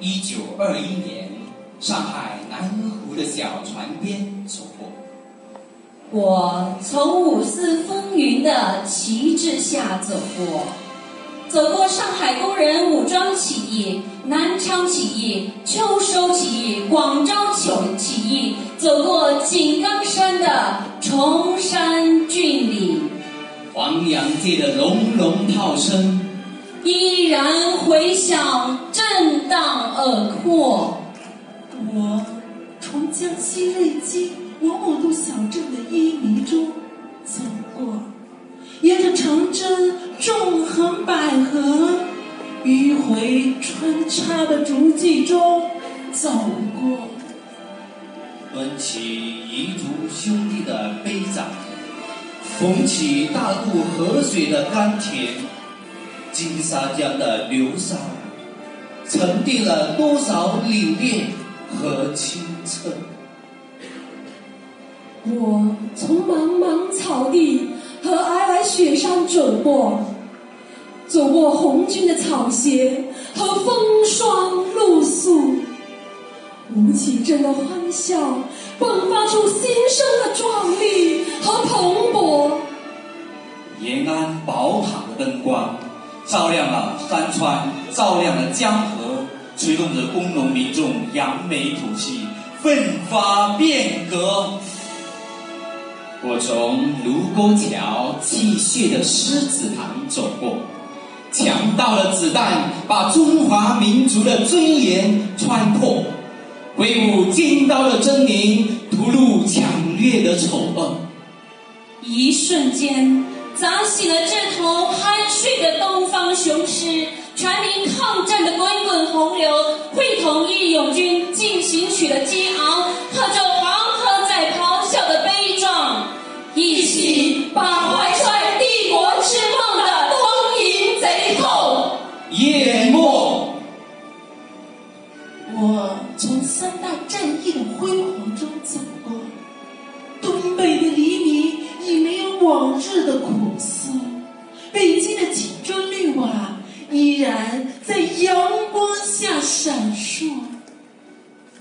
一九二一年，上海南湖的小船边走过。我从五四风云的旗帜下走过，走过上海工人武装起义、南昌起义、秋收起义、广州起起义，走过井冈山的崇山峻岭，黄洋界的隆隆炮声依然回响，震荡耳廓。我从江西瑞金王某渡小镇的淤泥中走过，沿着长征纵横捭阖、迂回穿插的足迹中走过，抡起彝族兄弟的杯盏，捧起大渡河水的甘甜，金沙江的流沙，沉淀了多少凛冽和清澈。我从茫茫草地和皑皑雪山走过，走过红军的草鞋和风霜露宿，吴启贞的欢笑迸发出新生的壮丽和蓬勃。延安宝塔的灯光，照亮了山川，照亮了江河，吹动着工农民众扬眉吐气，奋发变革。我从卢沟桥泣血的狮子潭走过，强盗的子弹把中华民族的尊严穿破，挥舞尖刀的狰狞，屠戮抢掠的丑恶。一瞬间，砸醒了这头酣睡的东方雄狮，全民抗战的滚滚洪流，会同义勇军进行曲的激昂，闪烁。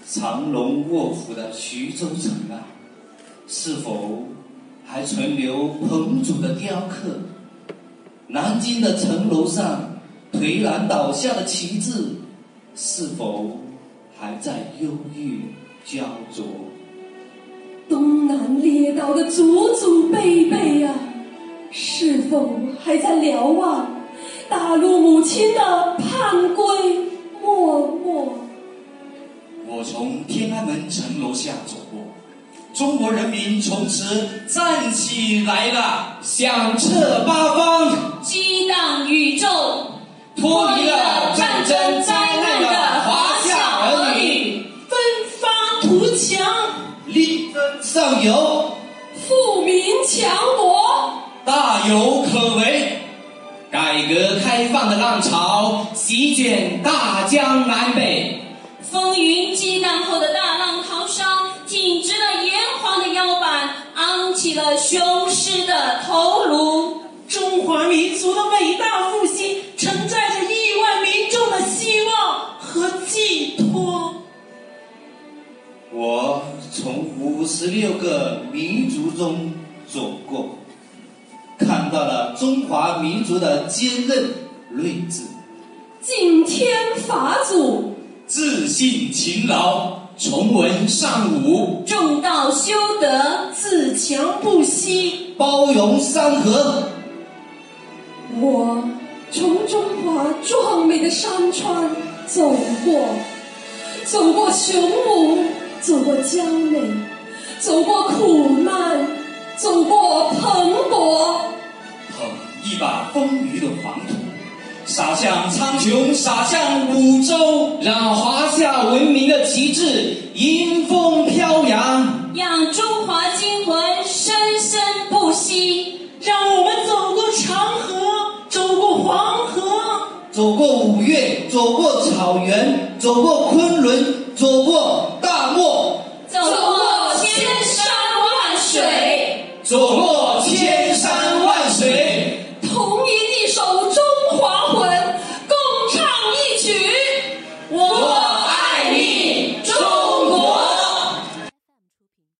藏龙卧虎的徐州城啊，是否还存留彭祖的雕刻？南京的城楼上颓然倒下的旗帜，是否还在忧郁焦灼？东南列岛的祖祖辈辈啊，是否还在瞭望大陆母亲的盼归默默？我从天安门城楼下走过，中国人民从此站起来了，响彻八方，激荡宇宙，脱离了战争灾难的华夏儿女，奋发图强，力争上游，富民强国。大有可为。改革开放的浪潮席卷大江南北，风云激荡后的大浪淘沙，挺直了炎黄的腰板，昂起了雄狮的头颅。中华民族的伟大复兴承载着亿万民众的希望和寄托。我从五十六个民族中走过，看到了中华民族的坚韧睿智、敬天法祖，自信勤劳、崇文尚武、重道修德，自强不息，包容山河。我从中华壮美的山川走过，走过雄武，走过娇美，走过苦难，走过蓬勃。捧一把丰腴的黄土，洒向苍穹，洒向五洲，让华夏文明的旗帜迎风飘扬。让中华精魂生生不息。让我们走过长河，走过黄河，走过五岳，走过草原，走过昆仑，走过大漠，走过千山万水，走过